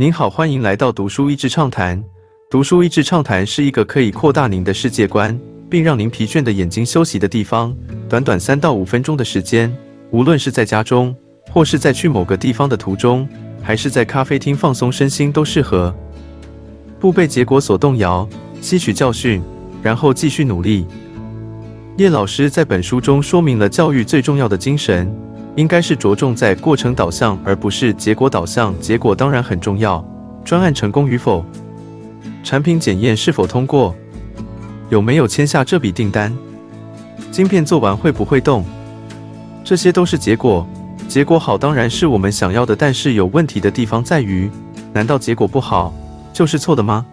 您好，欢迎来到读书益智畅谈。读书益智畅谈是一个可以扩大您的世界观，并让您疲倦的眼睛休息的地方。短短三到五分钟的时间，无论是在家中，或是在去某个地方的途中，还是在咖啡厅放松身心，都适合。不被结果所动摇，吸取教训，然后继续努力。叶老师在本书中说明了教育最重要的精神，应该是着重在过程导向，而不是结果导向。结果当然很重要，专案成功与否，产品检验是否通过，有没有签下这笔订单，晶片做完会不会动，这些都是结果。结果好当然是我们想要的，但是有问题的地方在于，难道结果不好就是错的吗？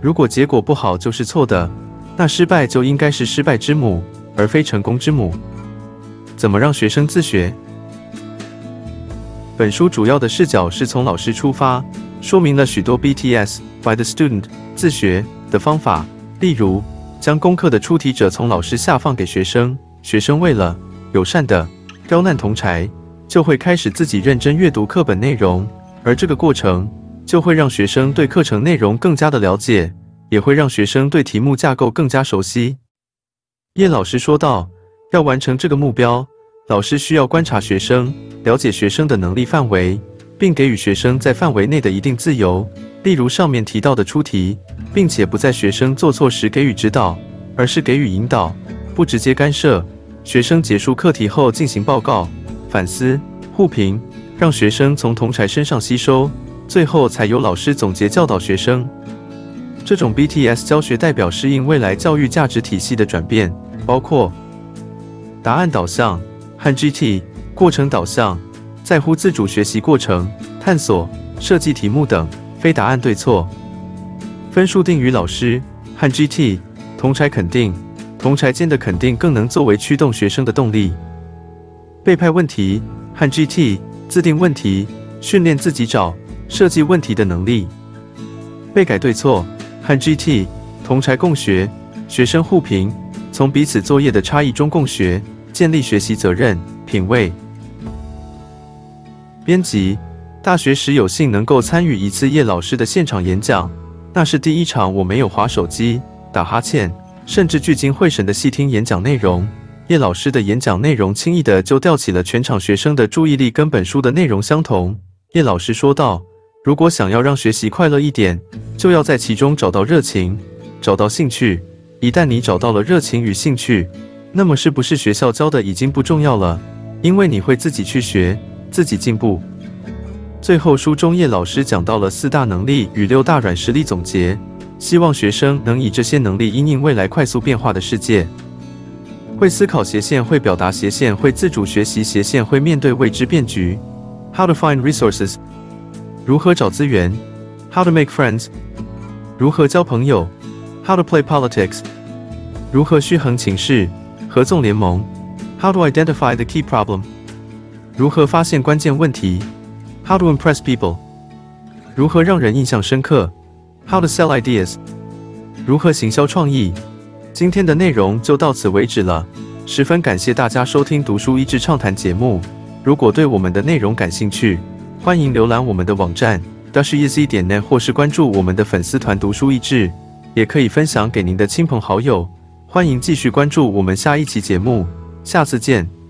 如果结果不好就是错的。那失败就应该是失败之母，而非成功之母。怎么让学生自学？本书主要的视角是从老师出发，说明了许多 BTS by the student 自学的方法。例如，将功课的出题者从老师下放给学生，学生为了友善的刁难同柴，就会开始自己认真阅读课本内容，而这个过程就会让学生对课程内容更加的了解。也会让学生对题目架构更加熟悉。叶老师说道：“要完成这个目标，老师需要观察学生，了解学生的能力范围，并给予学生在范围内的一定自由。例如上面提到的出题，并且不在学生做错时给予指导，而是给予引导，不直接干涉。学生结束课题后进行报告、反思、互评，让学生从同才身上吸收，最后才由老师总结教导学生。”这种 BTS 教学代表适应未来教育价值体系的转变，包括答案导向和 GT 过程导向，在乎自主学习过程、探索、设计题目等，非答案对错。分数定于老师和 GT 同才肯定，同才间的肯定更能作为驱动学生的动力。被派问题和 GT 自定问题，训练自己找、设计问题的能力。被改对错。和 GT 同才共学，学生互评，从彼此作业的差异中共学，建立学习责任、品味。编辑，大学时有幸能够参与一次叶老师的现场演讲，那是第一场我没有划手机、打哈欠，甚至聚精会神的细听演讲内容。叶老师的演讲内容轻易的就吊起了全场学生的注意力，跟本书的内容相同。叶老师说道。如果想要让学习快乐一点，就要在其中找到热情，找到兴趣。一旦你找到了热情与兴趣，那么是不是学校教的已经不重要了？因为你会自己去学，自己进步。最后，书中叶老师讲到了四大能力与六大软实力总结，希望学生能以这些能力应应未来快速变化的世界。会思考斜线，会表达斜线，会自主学习斜线，会面对未知变局。How to find resources. 如何找资源？How to make friends？如何交朋友？How to play politics？如何虚衡情势？合纵联盟？How to identify the key problem？如何发现关键问题？How to impress people？如何让人印象深刻？How to sell ideas？如何行销创意？今天的内容就到此为止了，十分感谢大家收听读书益智畅谈节目。如果对我们的内容感兴趣，欢迎浏览我们的网站 dashiz 点 net，或是关注我们的粉丝团读书益智，也可以分享给您的亲朋好友。欢迎继续关注我们下一期节目，下次见。